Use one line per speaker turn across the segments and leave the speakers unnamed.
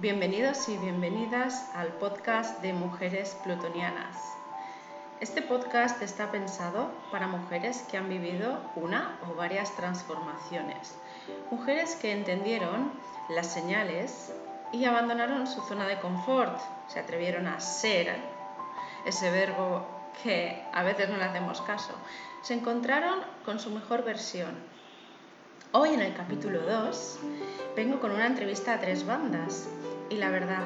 Bienvenidos y bienvenidas al podcast de Mujeres Plutonianas. Este podcast está pensado para mujeres que han vivido una o varias transformaciones, mujeres que entendieron las señales y abandonaron su zona de confort, se atrevieron a ser, ese verbo que a veces no le hacemos caso, se encontraron con su mejor versión. Hoy en el capítulo 2 vengo con una entrevista a tres bandas y la verdad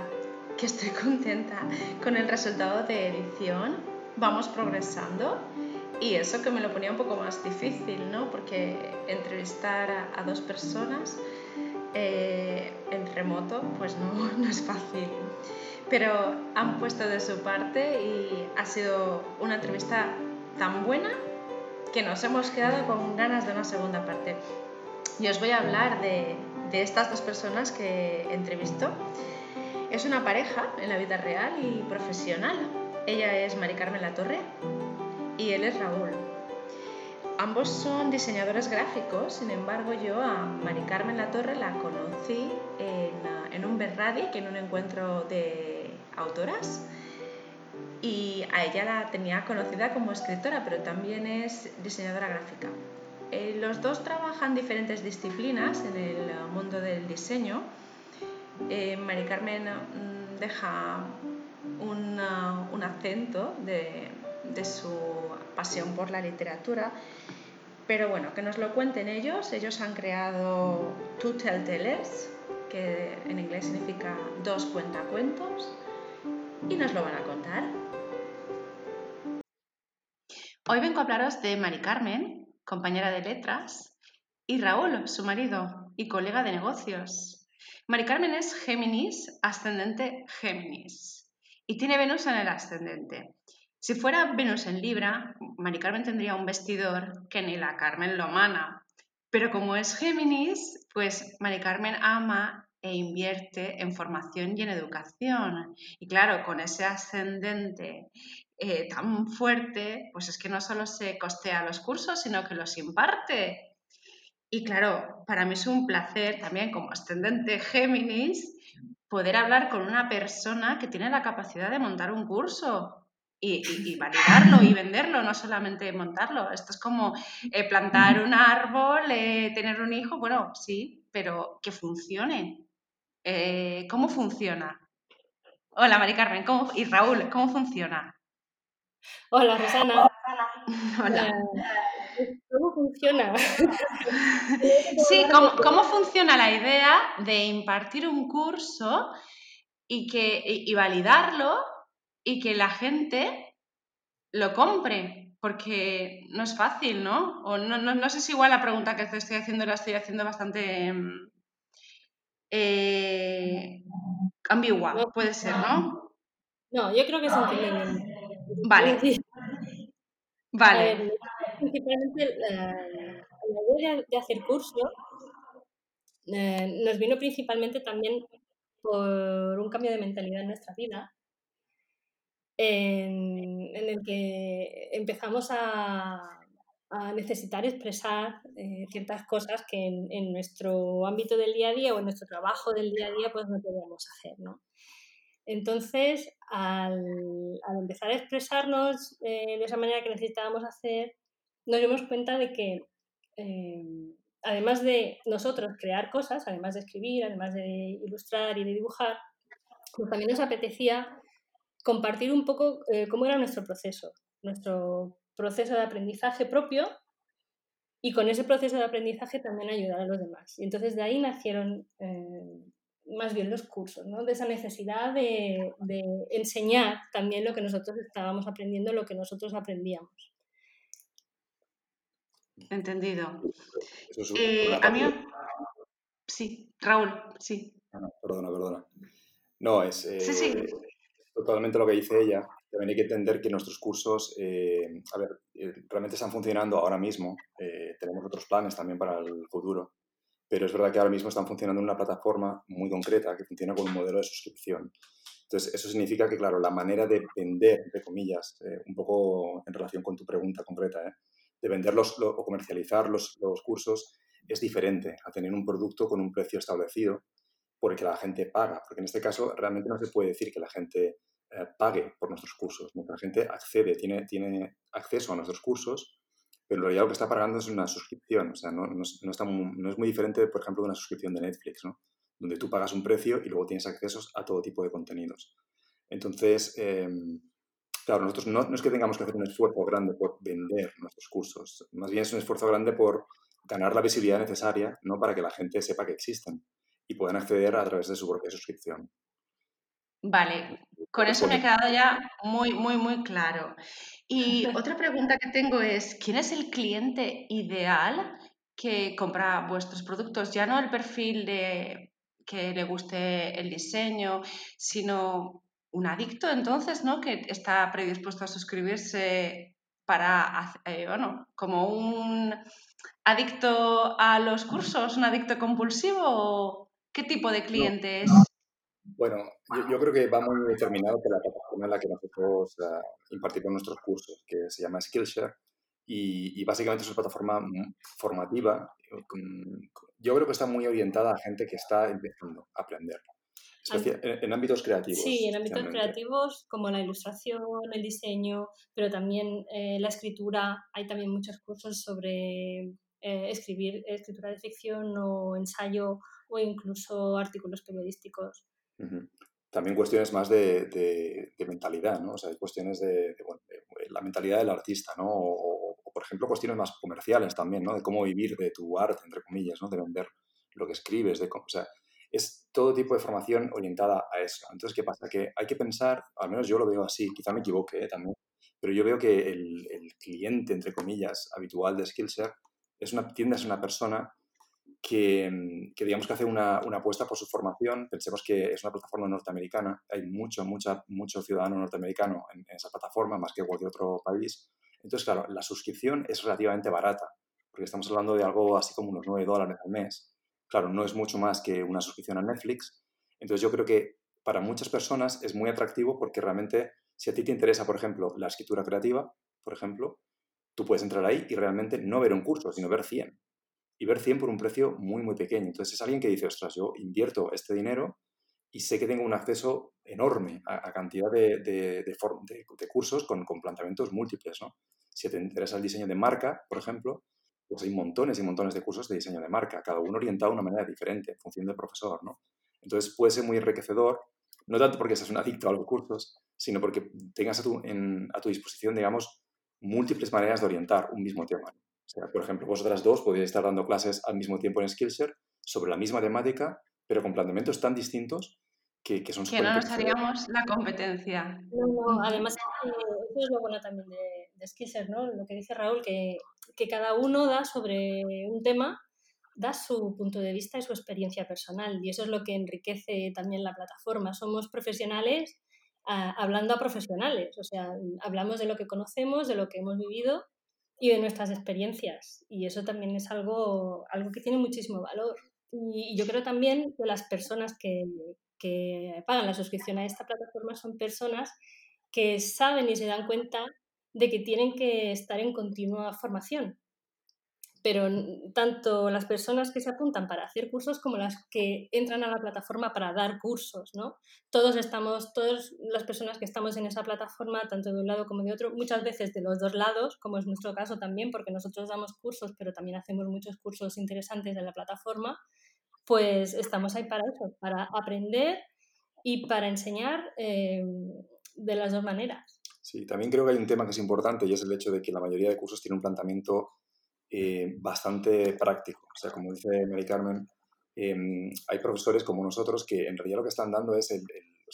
que estoy contenta con el resultado de edición. Vamos progresando y eso que me lo ponía un poco más difícil, ¿no? Porque entrevistar a, dos personas eh, en remoto pues no, no es fácil. Pero han puesto de su parte y ha sido una entrevista tan buena que nos hemos quedado con ganas de una segunda parte. Y os voy a hablar de, estas dos personas que entrevistó es una pareja en la vida real y profesional. Ella es Mari Carmen Latorre y él es Raúl. Ambos son diseñadores gráficos, sin embargo yo a Mari Carmen Latorre la conocí en, en un Berradi, en un encuentro de autoras, y a ella la tenía conocida como escritora, pero también es diseñadora gráfica. Eh, los dos trabajan diferentes disciplinas en el mundo del diseño, eh, Mari Carmen mm, deja un acento de, su pasión por la literatura, pero bueno, que nos lo cuenten ellos. Ellos han creado Two Telltales, que en inglés significa dos cuentacuentos, y nos lo van a contar. Hoy vengo a hablaros de Mari Carmen, compañera de letras, y Raúl, su marido y colega de negocios. Mari Carmen es Géminis, ascendente Géminis, y tiene Venus en el ascendente. Si fuera Venus en Libra, Mari Carmen tendría un vestidor que ni la Carmen lo mana. Pero como es Géminis, pues Mari Carmen ama e invierte en formación y en educación. Y claro, con ese ascendente eh, tan fuerte, pues es que no solo se costea los cursos, sino que los imparte. Y claro, para mí es un placer también como ascendente Géminis poder hablar con una persona que tiene la capacidad de montar un curso y, validarlo y venderlo, no solamente montarlo. Esto es como eh, plantar un árbol, eh, tener un hijo, bueno, sí, pero que funcione. ¿Cómo funciona? Hola, Mari Carmen, y Raúl, ¿cómo funciona?
Hola, Rosana. Hola. ¿Cómo funciona?
sí, ¿cómo, funciona la idea de impartir un curso y, que, y, validarlo y que la gente lo compre? Porque no es fácil, ¿no? O no, no, sé si igual la pregunta que te estoy haciendo la estoy haciendo bastante eh, ambigua, puede ser, ¿no?
No, yo creo que es entendible.
Vale. Vale
principalmente la, idea de, hacer curso eh, nos vino principalmente también por un cambio de mentalidad en nuestra vida, en, el que empezamos a, necesitar expresar eh, ciertas cosas que en, nuestro ámbito del día a día o en nuestro trabajo del día a día pues no podíamos hacer, ¿no? Entonces, al, empezar a expresarnos eh, de esa manera que necesitábamos hacer, nos dimos cuenta de que em, además de nosotros crear cosas, además de escribir, además de ilustrar y de dibujar, pues también nos apetecía compartir un poco eh, cómo era nuestro proceso, nuestro proceso de aprendizaje propio y con ese proceso de aprendizaje también ayudar a los demás. Y entonces de ahí nacieron más bien los cursos, ¿no? de esa necesidad de, de enseñar también lo que nosotros estábamos aprendiendo, lo que nosotros aprendíamos.
Entendido. Eh, a mí... Sí, Raúl, sí.
Ah, perdona, perdona. No, es eh, totalmente lo que dice ella. También hay que entender que nuestros cursos, eh, a ver, realmente están funcionando ahora mismo. tenemos otros planes también para el futuro. Pero es verdad que ahora mismo están funcionando en una plataforma muy concreta que funciona con un modelo de suscripción. Entonces, eso significa que, claro, la manera de vender, entre comillas, un poco en relación con tu pregunta concreta, ¿eh? de venderlos o comercializar los, cursos es diferente a tener un producto con un precio establecido porque la gente paga, porque en este caso realmente no se puede decir que la gente eh, pague por nuestros cursos. Nuestra gente accede, tiene, tiene acceso a nuestros cursos, pero realidad lo que está pagando es una suscripción. O sea, no, es muy diferente, por ejemplo, de una suscripción de Netflix, ¿no? donde tú pagas un precio y luego tienes acceso a todo tipo de contenidos. Entonces, em, claro, nosotros no, no, es que tengamos que hacer un esfuerzo grande por vender nuestros cursos, más bien es un esfuerzo grande por ganar la visibilidad necesaria ¿no? para que la gente sepa que existen y puedan acceder a través de su propia suscripción.
Vale, con eso me ha quedado ya muy, muy, muy claro. Y otra pregunta que tengo es, ¿quién es el cliente ideal que compra vuestros productos? Ya no el perfil de que le guste el diseño, sino un adicto entonces, ¿no? Que está predispuesto a suscribirse para, eh, bueno, como un adicto a los cursos, un adicto compulsivo, ¿qué tipo de cliente es?
Bueno, yo, creo que va muy determinado por la plataforma en la que nosotros uh, impartimos nuestros cursos, que se llama Skillshare, y, básicamente es una plataforma formativa. Yo creo que está muy orientada a gente que está empezando a aprender, en, ámbitos creativos.
Sí, en ámbitos creativos como la ilustración, el diseño, pero también eh, la escritura. Hay también muchos cursos sobre eh, escribir escritura de ficción o ensayo o incluso artículos periodísticos.
También cuestiones más de, de, mentalidad, ¿no? O sea, hay cuestiones de, la mentalidad del artista, ¿no? O, por ejemplo, cuestiones más comerciales también, ¿no? De cómo vivir de tu arte, entre comillas, ¿no? De vender lo que escribes, de o sea, es todo tipo de formación orientada a eso. Entonces, ¿qué pasa? Que hay que pensar, al menos yo lo veo así, quizá me equivoque ¿eh? también, pero yo veo que el, cliente, entre comillas, habitual de Skillshare es una, tiende a una persona que, que, digamos que hace una, una, apuesta por su formación. Pensemos que es una plataforma norteamericana, hay mucho, mucha, mucho ciudadano norteamericano en, esa plataforma, más que cualquier otro país. Entonces, claro, la suscripción es relativamente barata, porque estamos hablando de algo así como unos 9 dólares al mes. Claro, no es mucho más que una suscripción a Netflix. Entonces, yo creo que para muchas personas es muy atractivo porque realmente, si a ti te interesa, por ejemplo, la escritura creativa, por ejemplo, tú puedes entrar ahí y realmente no ver un curso, sino ver 100 y ver 100 por un precio muy, muy pequeño. Entonces es alguien que dice, ostras, yo invierto este dinero y sé que tengo un acceso enorme a, cantidad de, de, de, cursos con, con, planteamientos múltiples. ¿no? Si te interesa el diseño de marca, por ejemplo, pues hay montones y montones de cursos de diseño de marca, cada uno orientado de una manera diferente en función del profesor. ¿no? Entonces puede ser muy enriquecedor, no tanto porque seas un adicto a los cursos, sino porque tengas a tu, a tu disposición, digamos, múltiples maneras de orientar un mismo tema por ejemplo, vosotras dos podéis estar dando clases al mismo tiempo en Skillshare sobre la misma temática, pero con planteamientos tan distintos que, que son
Que no nos haríamos la competencia.
No, además eso es lo bueno también de, de Skillshare, ¿no? Lo que dice Raúl, que, que cada uno da sobre un tema da su punto de vista y su experiencia personal y eso es lo que enriquece también la plataforma. Somos profesionales ah, hablando a profesionales, o sea, hablamos de lo que conocemos, de lo que hemos vivido y de nuestras experiencias. Y eso también es algo, algo que tiene muchísimo valor. Y yo creo también que las personas que, que pagan la suscripción a esta plataforma son personas que saben y se dan cuenta de que tienen que estar en continua formación pero tanto las personas que se apuntan para hacer cursos como las que entran a la plataforma para dar cursos, ¿no? Todos estamos, todas las personas que estamos en esa plataforma, tanto de un lado como de otro, muchas veces de los dos lados, como es nuestro caso también, porque nosotros damos cursos, pero también hacemos muchos cursos interesantes en la plataforma, pues estamos ahí para eso, para aprender y para enseñar eh, de las dos maneras.
Sí, también creo que hay un tema que es importante y es el hecho de que la mayoría de cursos tienen un planteamiento eh, bastante práctico. O sea, como dice Mary Carmen, em, hay profesores como nosotros que en realidad lo que están dando es el,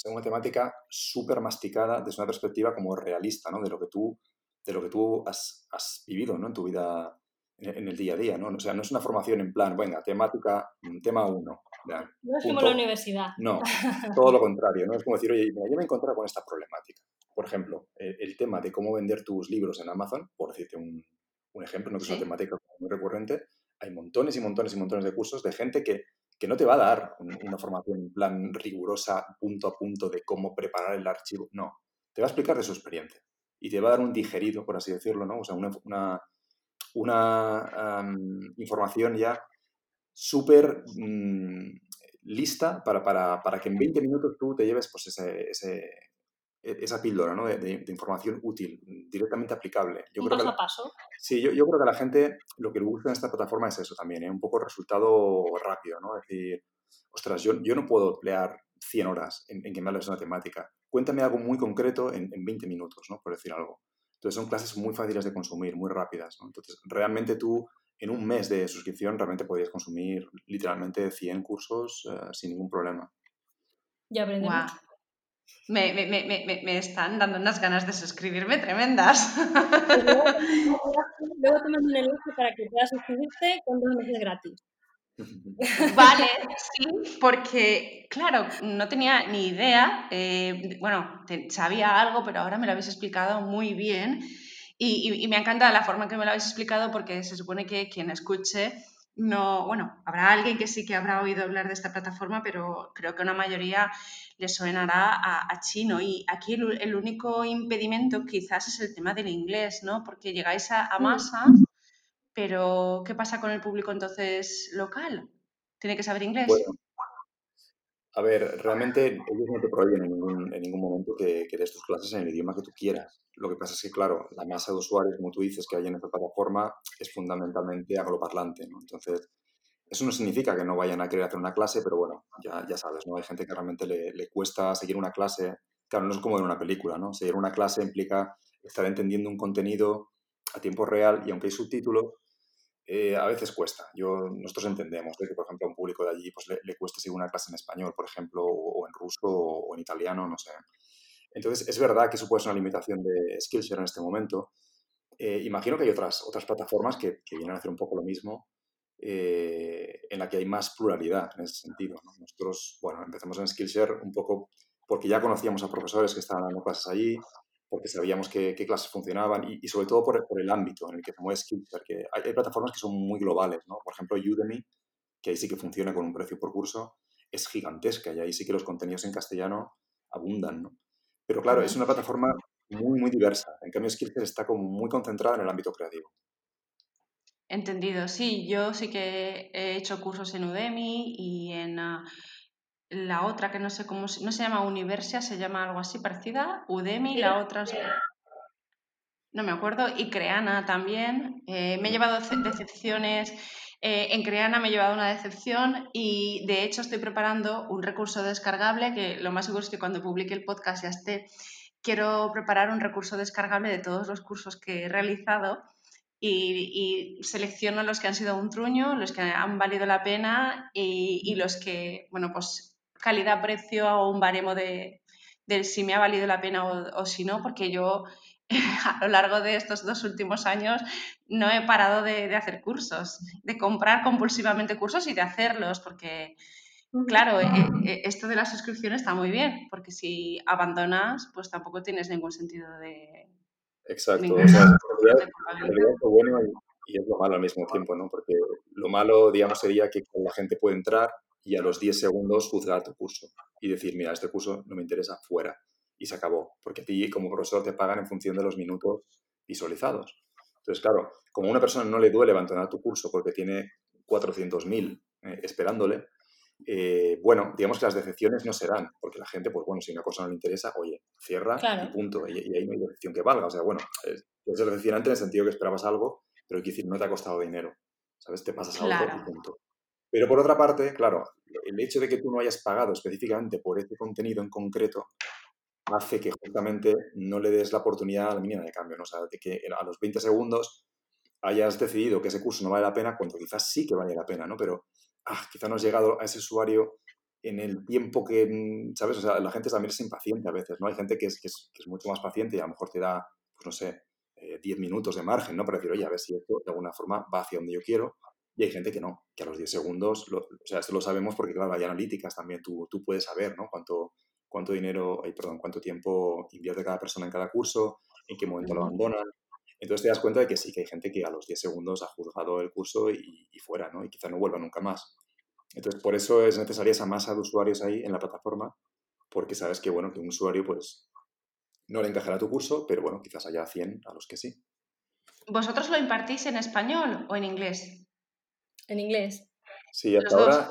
una temática súper masticada desde una perspectiva como realista, ¿no? De lo que tú, de lo que tú has, has vivido, ¿no? En tu vida, en, el día a día, ¿no? O sea, no es una formación en plan, venga, temática, mm, tema uno.
no es como la universidad.
No, todo lo contrario, ¿no? Es como decir, oye, yo me he encontrado con esta problemática. Por ejemplo, el, el tema de cómo vender tus libros en Amazon, por decirte un, un ejemplo, no que es una temática muy recurrente, hay montones y montones y montones de cursos de gente que, que no te va a dar una formación en plan rigurosa, punto a punto, de cómo preparar el archivo. No, te va a explicar de su experiencia y te va a dar un digerido, por así decirlo, ¿no? O sea, una, una, una información ya súper mm, lista para, para, para, que en 20 minutos tú te lleves pues, ese, ese, esa píldora ¿no? de, información útil, directamente aplicable.
Yo un creo paso a paso.
Sí, yo, yo, creo que a la gente lo que le gusta en esta plataforma es eso también, ¿eh? un poco resultado rápido, ¿no? Es decir, ostras, yo, yo no puedo emplear 100 horas en, en que me hables una temática. Cuéntame algo muy concreto en, en 20 minutos, ¿no? Por decir algo. Entonces son clases muy fáciles de consumir, muy rápidas. ¿no? Entonces, realmente tú en un mes de suscripción realmente podías consumir literalmente 100 cursos uh, sin ningún problema.
Ya aprendemos. Wow.
Me, me, me, me, están dando unas ganas de suscribirme tremendas.
luego, luego te mando un enlace para que puedas suscribirte con dos meses gratis.
Vale, sí, porque, claro, no tenía ni idea, eh, bueno, sabía algo, pero ahora me lo habéis explicado muy bien y, me encanta la forma en que me lo habéis explicado porque se supone que quien escuche no, bueno, habrá alguien que sí que habrá oído hablar de esta plataforma, pero creo que una mayoría le sonará a, chino. Y aquí el, único impedimento quizás es el tema del inglés, ¿no? Porque llegáis a, a masa pero, ¿qué pasa con el público entonces local? ¿Tiene que saber inglés?
A ver, realmente ellos no te prohíben en ningún, en ningún momento que, que, des tus clases en el idioma que tú quieras. Lo que pasa es que, claro, la masa de usuarios, como tú dices, que hay en esta plataforma es fundamentalmente angloparlante, ¿no? Entonces, eso no significa que no vayan a querer hacer una clase, pero bueno, ya, ya sabes, ¿no? Hay gente que realmente le, le cuesta seguir una clase. Claro, no es como en una película, ¿no? Seguir una clase implica estar entendiendo un contenido a tiempo real y aunque hay subtítulos, eh, a veces cuesta. Yo, nosotros entendemos que, por ejemplo, a un público de allí pues, le, cuesta seguir una clase en español, por ejemplo, o, en ruso o, en italiano, no sé. Entonces, es verdad que eso puede ser una limitación de Skillshare en este momento. Eh, imagino que hay otras, otras plataformas que, que, vienen a hacer un poco lo mismo, eh, en la que hay más pluralidad en ese sentido. Nosotros, bueno, empezamos en Skillshare un poco porque ya conocíamos a profesores que estaban dando clases allí, porque sabíamos qué, qué clases funcionaban y, sobre todo por, por, el ámbito en el que se mueve Skillshare, que hay, plataformas que son muy globales, ¿no? Por ejemplo, Udemy, que ahí sí que funciona con un precio por curso, es gigantesca y ahí sí que los contenidos en castellano abundan, ¿no? Pero claro, es una plataforma muy, muy diversa. En cambio, Skillshare está como muy concentrada en el ámbito creativo.
Entendido, sí, yo sí que he hecho cursos en Udemy y en... Uh, la otra que no sé cómo, no se llama Universia, se llama algo así parecida, Udemy, la otra no me acuerdo, y Creana también. Eh, me he llevado decepciones, eh, en Creana me he llevado una decepción y de hecho estoy preparando un recurso descargable que lo más seguro es que cuando publique el podcast ya esté. Quiero preparar un recurso descargable de todos los cursos que he realizado y, selecciono los que han sido un truño, los que han valido la pena y, y los que, bueno, pues calidad-precio o un baremo de, si me ha valido la pena o, si no, porque yo a lo largo de estos dos últimos años no he parado de, hacer cursos, de comprar compulsivamente cursos y de hacerlos, porque, claro, eh, eh, esto de la suscripción está muy bien, porque si abandonas, pues tampoco tienes ningún sentido de...
Exacto, o sea, lo bueno y, es lo malo al mismo tiempo, ¿no? Porque lo malo, digamos, sería que la gente puede entrar y a los 10 segundos juzgar tu curso y decir, mira, este curso no me interesa, fuera. Y se acabó, porque a ti como profesor te pagan en función de los minutos visualizados. Entonces, claro, como a una persona no le duele abandonar tu curso porque tiene 400.000 eh, esperándole, eh, bueno, digamos que las decepciones no serán, porque la gente, pues bueno, si una cosa no le interesa, oye, cierra y punto. Y, ahí no hay decepción que valga. O sea, bueno, es, es decepcionante en el sentido que esperabas algo, pero hay que decir, no te ha costado dinero. ¿Sabes? Te pasas a otro y punto. Pero por otra parte, claro, el hecho de que tú no hayas pagado específicamente por este contenido en concreto hace que justamente no le des la oportunidad a la mínima de cambio, ¿no? O sea, de que a los 20 segundos hayas decidido que ese curso no vale la pena, cuando quizás sí que vale la pena, ¿no? Pero ah, quizás no has llegado a ese usuario en el tiempo que, mm, ¿sabes? O sea, la gente también es impaciente a veces, ¿no? Hay gente que es, que es, mucho más paciente y a lo mejor te da, pues no sé, 10 eh, minutos de margen, ¿no? Para decir, oye, a ver si esto de alguna forma va hacia donde yo quiero. Y hay gente que no, que a los 10 segundos, o sea, esto lo sabemos porque, claro, hay analíticas también, tú, tú puedes saber, ¿no? Cuánto, cuánto dinero, ay, perdón, cuánto tiempo invierte cada persona en cada curso, en qué momento lo abandonan. Entonces te das cuenta de que sí, que hay gente que a los 10 segundos ha juzgado el curso y, y fuera, ¿no? Y quizá no vuelva nunca más. Entonces, por eso es necesaria esa masa de usuarios ahí en la plataforma, porque sabes que, bueno, que un usuario, pues, no le encajará tu curso, pero bueno, quizás haya 100 a los que sí.
¿Vosotros lo impartís en español o en inglés?
En inglés.
Sí, hasta ahora,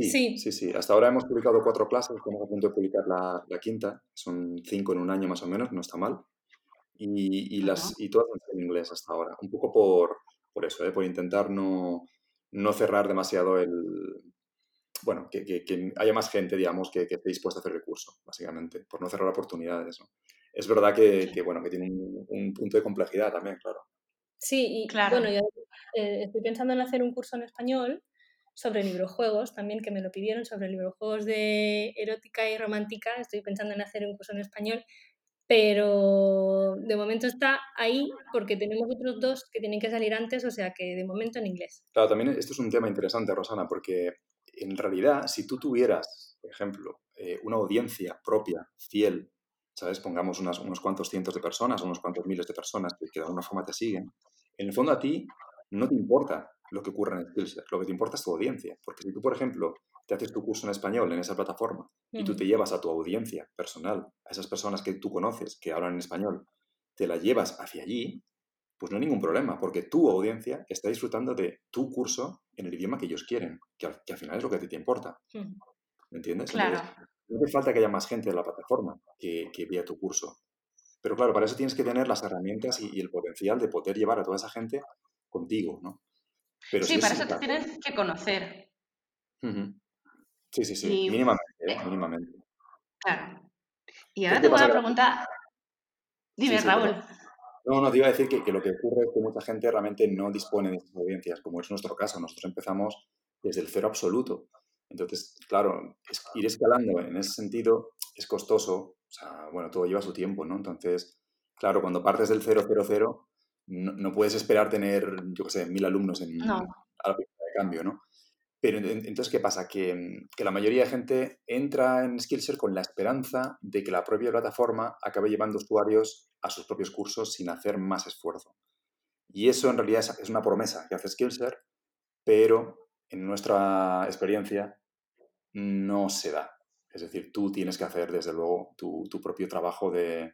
Sí, sí, sí, Hasta ahora hemos publicado cuatro clases, estamos a punto de publicar la, la quinta, son cinco en un año más o menos, no está mal. Y, y las, y todas en inglés hasta ahora, un poco por, por eso, ¿eh? por intentar no, no cerrar demasiado el, bueno, que, que, haya más gente, digamos, que, que, esté dispuesta a hacer el curso, básicamente, por no cerrar oportunidades. ¿no? Es verdad que, bueno, que tiene un, punto de complejidad también, claro.
Sí, y claro. bueno, yo eh, estoy pensando en hacer un curso en español sobre librojuegos, también que me lo pidieron, sobre librojuegos de erótica y romántica. Estoy pensando en hacer un curso en español, pero de momento está ahí porque tenemos otros dos que tienen que salir antes, o sea que de momento en inglés.
Claro, también esto es un tema interesante, Rosana, porque en realidad, si tú tuvieras, por ejemplo, eh, una audiencia propia, fiel, ¿sabes? Pongamos unos cuantos cientos de personas, unos cuantos miles de personas que, de alguna forma te siguen, en el fondo a ti no te importa lo que ocurra en Skillshare, lo que te importa es tu audiencia. Porque si tú, por ejemplo, te haces tu curso en español en esa plataforma y tú te llevas a tu audiencia personal, a esas personas que tú conoces que hablan en español, te la llevas hacia allí, pues no hay ningún problema, porque tu audiencia está disfrutando de tu curso en el idioma que ellos quieren, que al, final es lo que a ti te importa. ¿Me entiendes?
Claro.
No hace falta que haya más gente en la plataforma que, que, vea tu curso. Pero claro, para eso tienes que tener las herramientas y, el potencial de poder llevar a toda esa gente contigo, ¿no?
Pero sí, para eso te tienes que conocer.
Sí, sí, sí, mínimamente, ¿eh? mínimamente.
Claro. Y ahora tengo una pregunta. Dime, Raúl.
No, no, te iba a decir que, lo que ocurre es que mucha gente realmente no dispone de estas audiencias, como es nuestro caso. Nosotros empezamos desde el cero absoluto. Entonces, claro, ir escalando en ese sentido es costoso. O sea, bueno, todo lleva su tiempo, ¿no? Entonces, claro, cuando partes del cero, cero, cero, no, puedes esperar tener, yo qué sé, mil alumnos en, a la de cambio, ¿no? Pero entonces, ¿qué pasa? Que, la mayoría de gente entra en Skillshare con la esperanza de que la propia plataforma acabe llevando usuarios a sus propios cursos sin hacer más esfuerzo. Y eso en realidad es una promesa que hace Skillshare, pero en nuestra experiencia no se da. Es decir, tú tienes que hacer, desde luego, tu, propio trabajo de,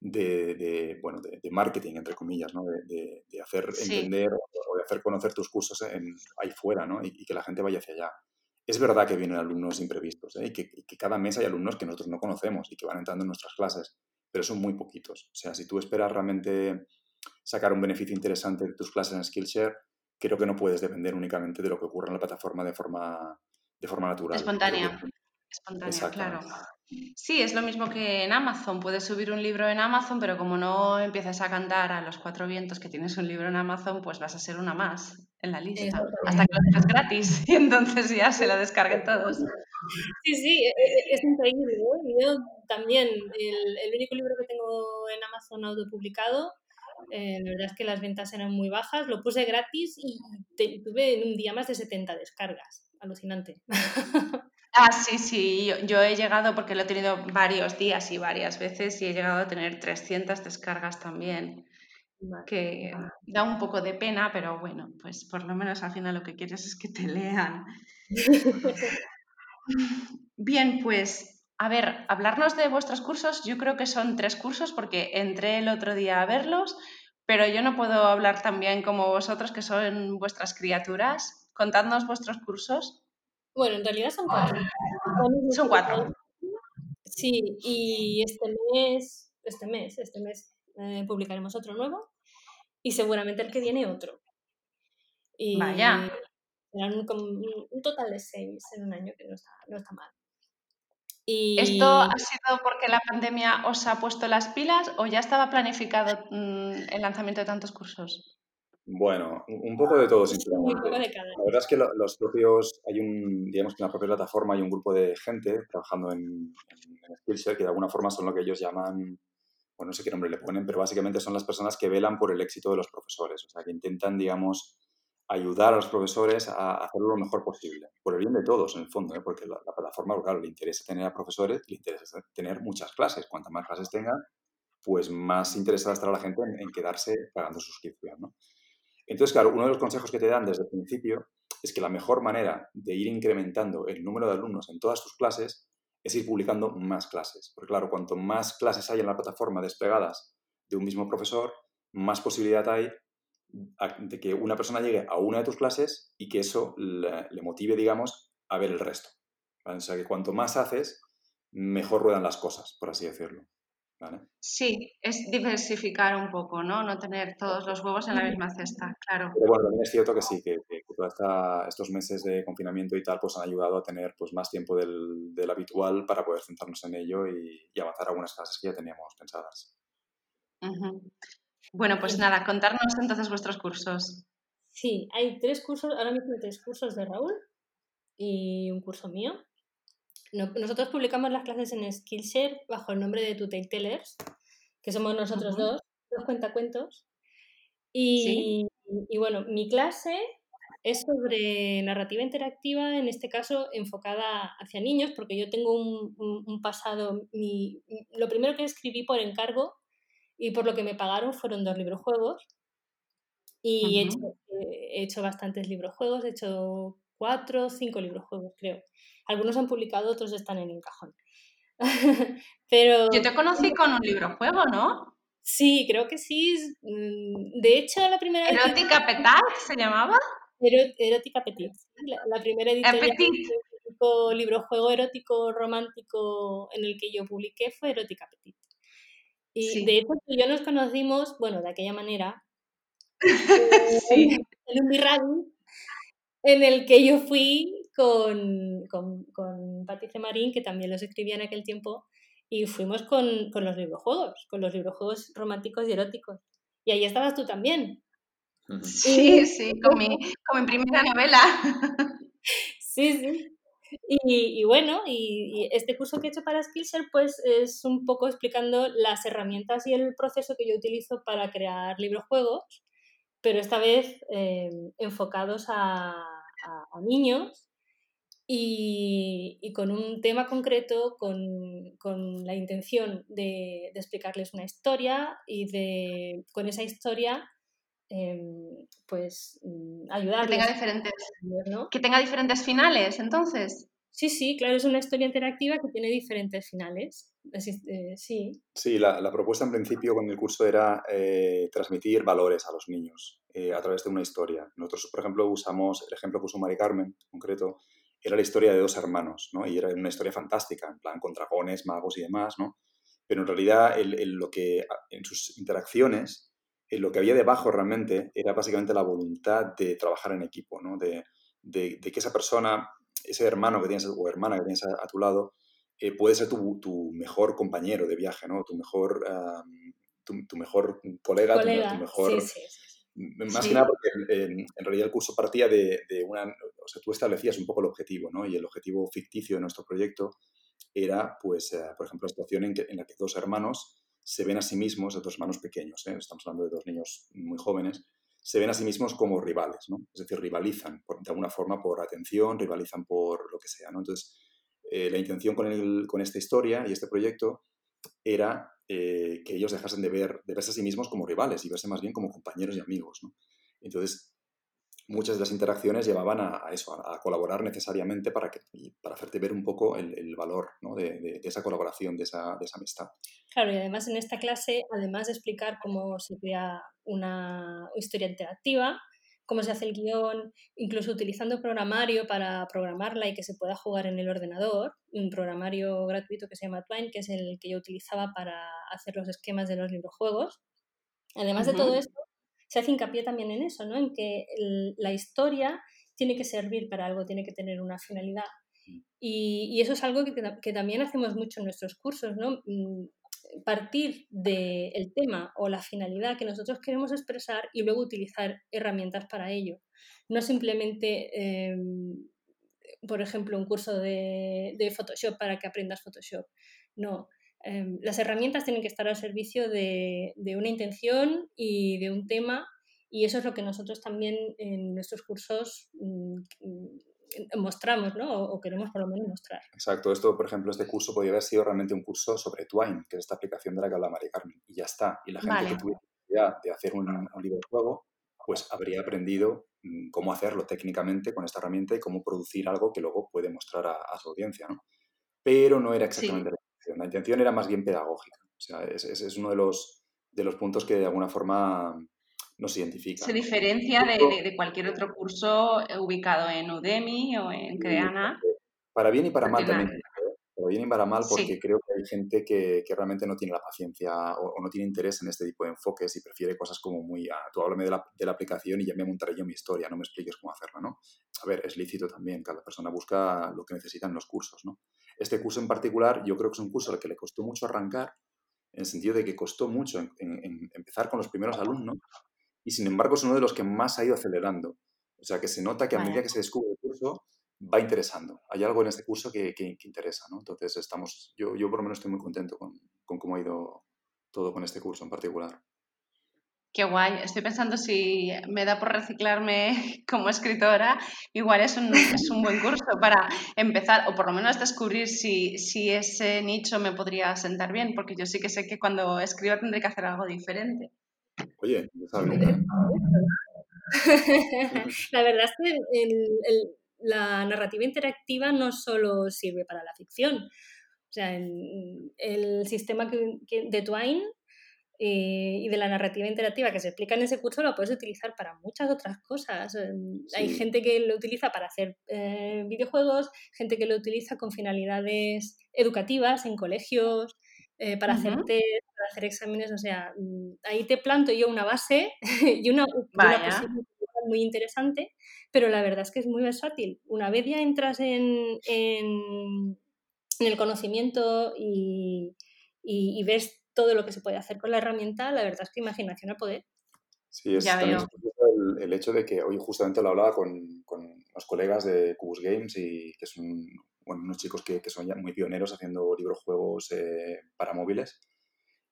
de, bueno, de, marketing, entre comillas, ¿no? de, hacer entender o de hacer conocer tus cursos en, ahí fuera ¿no? y, que la gente vaya hacia allá. Es verdad que vienen alumnos imprevistos ¿eh? y, que, que, cada mes hay alumnos que nosotros no conocemos y que van entrando en nuestras clases, pero son muy poquitos. O sea, si tú esperas realmente sacar un beneficio interesante de tus clases en Skillshare, creo que no puedes depender únicamente de lo que ocurre en la plataforma de forma, de forma natural.
Espontánea. Espontánea, claro. Sí, es lo mismo que en Amazon. Puedes subir un libro en Amazon, pero como no empiezas a cantar a los cuatro vientos que tienes un libro en Amazon, pues vas a ser una más en la lista. Hasta que lo dejes gratis y entonces ya se lo descarguen todos.
Sí, sí, e, e, es increíble. ¿eh? Yo también, el, único libro que tengo en Amazon autopublicado, eh, la verdad es que las ventas eran muy bajas. Lo puse gratis y tuve en un día más de 70 descargas. Alucinante.
Ah, sí, sí, yo, he llegado, porque lo he tenido varios días y varias veces, y he llegado a tener 300 descargas también, que da un poco de pena, pero bueno, pues por lo menos al final lo que quieres es que te lean. Bien, pues a ver, hablarnos de vuestros cursos, yo creo que son tres cursos porque entré el otro día a verlos, pero yo no puedo hablar tan bien como vosotros, que son vuestras criaturas. Contadnos vuestros cursos.
Bueno, en realidad son cuatro.
Son cuatro.
Sí, y este mes, este mes, este mes eh, publicaremos otro nuevo y seguramente el que viene otro.
Y Vaya.
Serán un, total de seis en un año, que no está, no está mal.
Y... ¿Esto ha sido porque la pandemia os ha puesto las pilas o ya estaba planificado mm, el lanzamiento de tantos cursos?
Bueno, un poco de todo, sinceramente. La verdad es que los propios, hay un, digamos que en la propia plataforma hay un grupo de gente trabajando en, en Skillshare que de alguna forma son lo que ellos llaman, bueno, no sé qué nombre le ponen, pero básicamente son las personas que velan por el éxito de los profesores, o sea, que intentan, digamos, ayudar a los profesores a hacerlo lo mejor posible, por el bien de todos, en el fondo, ¿eh? porque la, plataforma, claro, le interesa tener a profesores, le interesa tener muchas clases, cuantas más clases tenga, pues más interesada estará la gente en, en quedarse pagando suscripción, ¿no? Entonces, claro, uno de los consejos que te dan desde el principio es que la mejor manera de ir incrementando el número de alumnos en todas tus clases es ir publicando más clases. Porque claro, cuanto más clases hay en la plataforma desplegadas de un mismo profesor, más posibilidad hay de que una persona llegue a una de tus clases y que eso le, motive, digamos, a ver el resto. O sea que cuanto más haces, mejor ruedan las cosas, por así decirlo.
Sí, es diversificar un poco, ¿no? No tener todos los huevos en la misma cesta, claro.
Pero bueno, también es cierto que sí, que, todos estos meses de confinamiento y tal, pues han ayudado a tener pues, más tiempo del, habitual para poder centrarnos en ello y, avanzar algunas clases que ya teníamos pensadas.
Bueno, pues nada, contarnos entonces vuestros cursos.
Sí, hay tres cursos, ahora mismo hay tres cursos de Raúl y un curso mío. Nosotros publicamos las clases en Skillshare bajo el nombre de Tellers, que somos nosotros dos, dos cuentacuentos. Y, y bueno, mi clase es sobre narrativa interactiva, en este caso enfocada hacia niños, porque yo tengo un, pasado, mi, lo primero que escribí por encargo y por lo que me pagaron fueron dos librojuegos. Y he, hecho, he, hecho, bastantes librojuegos, he hecho cuatro o cinco librojuegos, creo. Algunos han publicado, otros están en el cajón. Pero...
Yo te conocí con un librojuego, ¿no?
Sí, creo que sí. Mm, de hecho, la primera
¿Erótica Petal se llamaba?
erótica Petit. La, primera edición de librojuego erótico romántico en el que yo publiqué fue Erótica Petit. Y de hecho, tú y yo nos conocimos, bueno, de aquella manera, sí. en un birradi en el que yo fui con, con, con Patricia Marín, que también los escribía en aquel tiempo, y fuimos con, con los librojuegos, con los librojuegos románticos y eróticos. Y ahí estabas tú también.
Sí, sí, con mi, con mi primera novela.
Sí, sí. Y, bueno, y, este curso que he hecho para Skillshare pues es un poco explicando las herramientas y el proceso que yo utilizo para crear librojuegos, pero esta vez eh, enfocados a niños y, con un tema concreto, con, con la intención de, de, explicarles una historia y de con esa historia em, pues mm, ayudarles.
Que tenga, diferentes, que tenga diferentes finales, entonces.
Sí, sí, claro, es una historia interactiva que tiene diferentes finales. Eh, sí.
Sí, la, la, propuesta en principio con el curso era eh, transmitir valores a los niños eh, a través de una historia. Nosotros, por ejemplo, usamos el ejemplo que usó Mari Carmen, en concreto, era la historia de dos hermanos, ¿no? Y era una historia fantástica, en plan, con dragones, magos y demás, ¿no? Pero en realidad, lo que, en sus interacciones, lo que había debajo realmente era básicamente la voluntad de trabajar en equipo, ¿no? De, de, que esa persona, ese hermano que tienes o hermana que tienes a, tu lado, eh, puede ser tu, tu, mejor compañero de viaje, ¿no? Tu mejor, tu, mejor colega, Tu, mejor... Sí, sí, más que nada porque en, realidad el curso partía de, una, o sea, tú establecías un poco el objetivo, ¿no? Y el objetivo ficticio de nuestro proyecto era, pues, eh, por ejemplo, la situación en, en, la que dos hermanos se ven a sí mismos, dos hermanos pequeños, ¿eh? estamos hablando de dos niños muy jóvenes, se ven a sí mismos como rivales. Es decir, rivalizan de alguna forma por atención, rivalizan por lo que sea, ¿no? Entonces, eh, la intención con, el, esta historia y este proyecto era eh, que ellos dejasen de, ver, de verse a sí mismos como rivales y verse más bien como compañeros y amigos. Entonces, muchas de las interacciones llevaban a, eso, a, colaborar necesariamente para, que, para hacerte ver un poco el, valor ¿no? de, de, esa colaboración, de esa, de esa amistad.
Claro, y además en esta clase, además de explicar cómo se crea una historia interactiva, cómo se hace el guion, incluso utilizando programario para programarla y que se pueda jugar en el ordenador, un programario gratuito que se llama Twine, que es el que yo utilizaba para hacer los esquemas de los librojuegos. Además de todo esto, se hace hincapié también en eso, ¿no? En que la historia tiene que servir para algo, tiene que tener una finalidad. Mm. Y, eso es algo que, que, también hacemos mucho en nuestros cursos, ¿no? Mm, partir del tema o la finalidad que nosotros queremos expresar y luego utilizar herramientas para ello. No simplemente, em, por ejemplo, un curso de, Photoshop para que aprendas Photoshop. No, em, las herramientas tienen que estar al servicio de, de, una intención y de un tema y eso es lo que nosotros también en nuestros cursos mm, mostramos, ¿no? O, queremos por lo menos mostrar.
Exacto. Esto, por ejemplo, este curso podría haber sido realmente un curso sobre Twine, que es esta aplicación de la que habla María Carmen, y ya está. Y la gente que tuviera idea de hacer un, libro de juego, pues habría aprendido mm, cómo hacerlo técnicamente con esta herramienta y cómo producir algo que luego puede mostrar a, su audiencia, ¿no? Pero no era exactamente la intención. La intención era más bien pedagógica. O sea, ese es, uno de los, de los puntos que de alguna forma nos identifica.
Se diferencia de, de, cualquier otro curso ubicado en Udemy o en Creana.
Para bien y para mal también para bien y para mal, porque creo que hay gente que, que, realmente no tiene la paciencia o, no tiene interés en este tipo de enfoques y prefiere cosas como muy, ah, tú háblame de la, de la, aplicación y ya me montaré yo mi historia, no me expliques cómo hacerla, ¿no? A ver, es lícito también, cada persona busca lo que necesita en los cursos, ¿no? Este curso en particular, yo creo que es un curso al que le costó mucho arrancar, en el sentido de que costó mucho en, empezar con los primeros alumnos y sin embargo es uno de los que más ha ido acelerando. O sea, que se nota que a medida que se descubre el curso, va interesando. Hay algo en este curso que, que, interesa, ¿no? Entonces, estamos, yo, yo por lo menos estoy muy contento con, con, cómo ha ido todo con este curso en particular.
Qué guay. Estoy pensando si me da por reciclarme como escritora, igual es un, es un buen curso para empezar, o por lo menos descubrir si, si ese nicho me podría sentar bien, porque yo sí que sé que cuando escribo tendré que hacer algo diferente.
Oye,
La verdad es que el, el la narrativa interactiva no solo sirve para la ficción. O sea, el, sistema de Twine eh, y de la narrativa interactiva que se explica en ese curso lo puedes utilizar para muchas otras cosas. Eh, hay gente que lo utiliza para hacer eh, videojuegos, gente que lo utiliza con finalidades educativas en colegios, para hacer para hacer exámenes. O sea, mm, ahí te planto yo una base y una, una muy interesante pero la verdad es que es muy versátil. Una vez ya entras en, en, el conocimiento y, y, ves todo lo que se puede hacer con la herramienta, la verdad es que imaginación a poder.
Sí, es también el, hecho de que hoy justamente lo hablaba con, con los colegas de Cubus Games y que son bueno, unos chicos que, que son ya muy pioneros haciendo libros juegos eh, para móviles.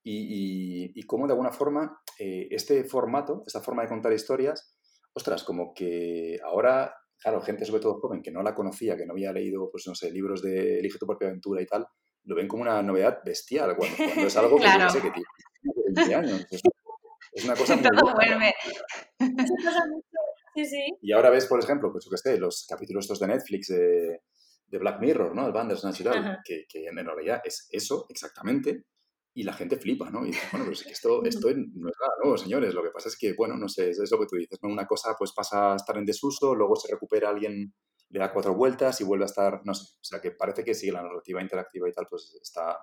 Y, y, y, cómo de alguna forma eh, este formato, esta forma de contar historias, ostras, como que ahora, claro, gente sobre todo joven que no la conocía, que no había leído, pues no sé, libros de Elige tu propia aventura y tal, lo ven como una novedad bestial, cuando, es algo que no sé que tiene 20 años. Es, una cosa muy Todo vuelve. Sí, sí. Y ahora ves, por ejemplo, pues yo que sé, los capítulos estos de Netflix de, de Black Mirror, ¿no? El Bandersnatch y tal, que, que en realidad es eso exactamente, y la gente flipa, ¿no? Y dice, bueno, pero es que esto, esto no es nada nuevo, señores. Lo que pasa es que, bueno, no sé, es lo que tú dices, ¿no? Una cosa pues pasa a estar en desuso, luego se recupera alguien, le da cuatro vueltas y vuelve a estar, no sé. O sea, que parece que sí, la narrativa interactiva y tal, pues está,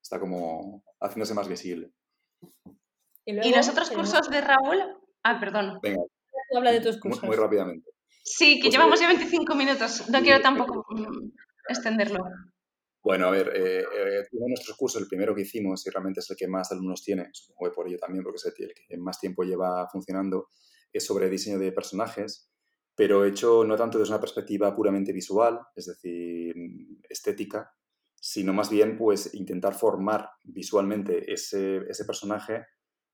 está como haciéndose más visible.
¿Y, los otros cursos de Raúl? Ah, perdón.
Venga. Habla de tus cursos.
Muy, rápidamente.
Sí, que pues, llevamos eh, ya 25 minutos. No quiero tampoco mm, extenderlo.
Bueno, a ver, eh, eh, uno de nuestros cursos, el primero que hicimos, y realmente es el que más alumnos tiene, supongo que por ello también, porque es el que más tiempo lleva funcionando, es sobre diseño de personajes, pero hecho no tanto desde una perspectiva puramente visual, es decir, estética, sino más bien pues intentar formar visualmente ese, ese personaje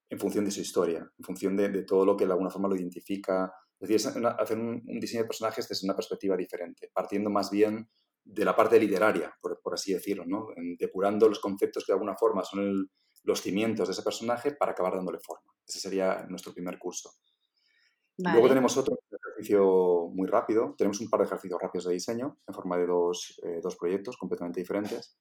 en función de su historia, en función de, de, todo lo que de alguna forma lo identifica. Es decir, hacer un, un diseño de personajes desde una perspectiva diferente, partiendo más bien de la parte literaria, por, así decirlo, ¿no? depurando los conceptos que de alguna forma son los cimientos de ese personaje para acabar dándole forma. Ese sería nuestro primer curso. Luego tenemos otro ejercicio muy rápido. Tenemos un par de ejercicios rápidos de diseño en forma de dos, eh, dos proyectos completamente diferentes,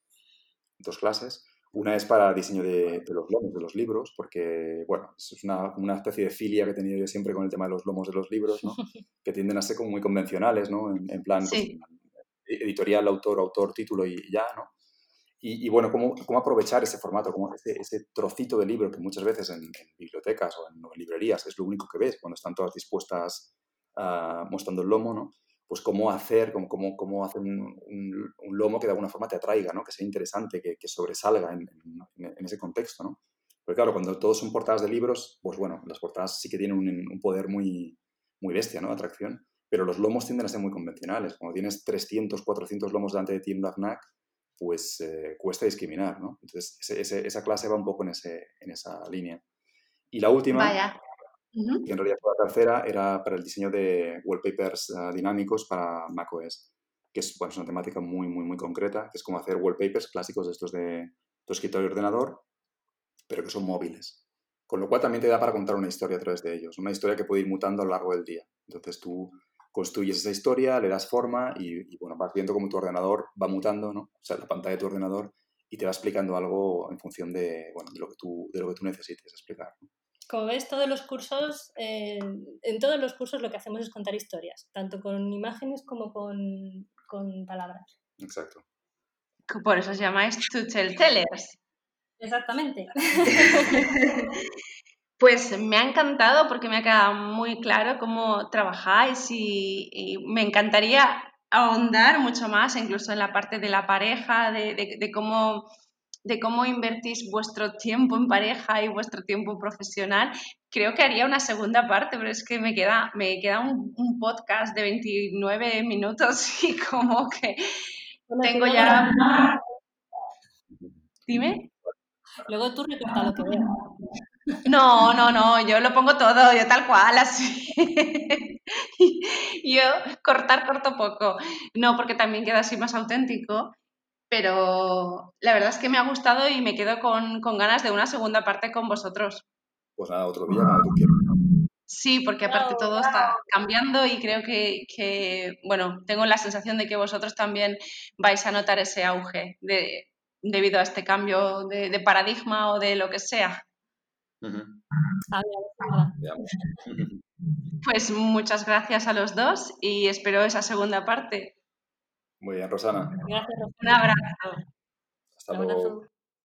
dos clases. Una es para diseño de, los lomos de los libros, porque, bueno, es una, una, especie de filia que he tenido yo siempre con el tema de los lomos de los libros, ¿no? que tienden a ser como muy convencionales, ¿no? En, plan, pues, editorial, autor, autor, título y ya, ¿no? Y, bueno, ¿cómo, ¿cómo, aprovechar ese formato, como ese, ese, trocito de libro que muchas veces en, bibliotecas o en, librerías es lo único que ves cuando están todas dispuestas uh, mostrando el lomo, ¿no? Pues cómo hacer, cómo, cómo, cómo hacer un, lomo que de alguna forma te atraiga, ¿no? Que sea interesante, que, que sobresalga en, ese contexto, ¿no? Porque claro, cuando todos son portadas de libros, pues bueno, las portadas sí que tienen un, poder muy, muy bestia, ¿no? Atracción pero los lomos tienden a ser muy convencionales. Cuando tienes 300, 400 lomos delante de ti en pues eh, cuesta discriminar, ¿no? Entonces, esa clase va un poco en, ese, en esa línea. Y la última, que en realidad la tercera, era para el diseño de wallpapers uh, dinámicos para macOS, que es, bueno, es una temática muy, muy, muy concreta, que es como hacer wallpapers clásicos de estos de tu escritorio y ordenador, pero que son móviles. Con lo cual también te da para contar una historia a través de ellos, una historia que puede ir mutando a lo largo del día. Entonces tú construyes esa historia, le das forma y, bueno, vas viendo cómo tu ordenador va mutando, ¿no? O sea, la pantalla de tu ordenador y te va explicando algo en función de, bueno, de, lo, que tú, de lo que tú necesites explicar.
Como ves, todos los cursos, eh, en todos los cursos lo que hacemos es contar historias, tanto con imágenes como con, con palabras.
Exacto.
Por eso os llamáis to tell tellers.
Exactamente.
Pues me ha encantado porque me ha quedado muy claro cómo trabajáis y, me encantaría ahondar mucho más, incluso en la parte de la pareja, de, cómo de cómo invertís vuestro tiempo en pareja y vuestro tiempo profesional. Creo que haría una segunda parte, pero es que me queda, me queda un, podcast de 29 minutos y como que tengo ya... Dime.
Luego tú recorta lo que veo.
No, no, no, yo lo pongo todo, yo tal cual, así. yo cortar corto poco. No, porque también queda así más auténtico. Pero la verdad es que me ha gustado y me quedo con, ganas de una segunda parte con vosotros.
Pues nada, otro día cuando tú quieras.
Sí, porque aparte todo está cambiando y creo que, bueno, tengo la sensación de que vosotros también vais a notar ese auge de, debido a este cambio de paradigma o de lo que sea. Pues muchas gracias a los dos y espero esa segunda parte.
Muy bien, Rosana.
Gracias,
Un abrazo.
Hasta luego.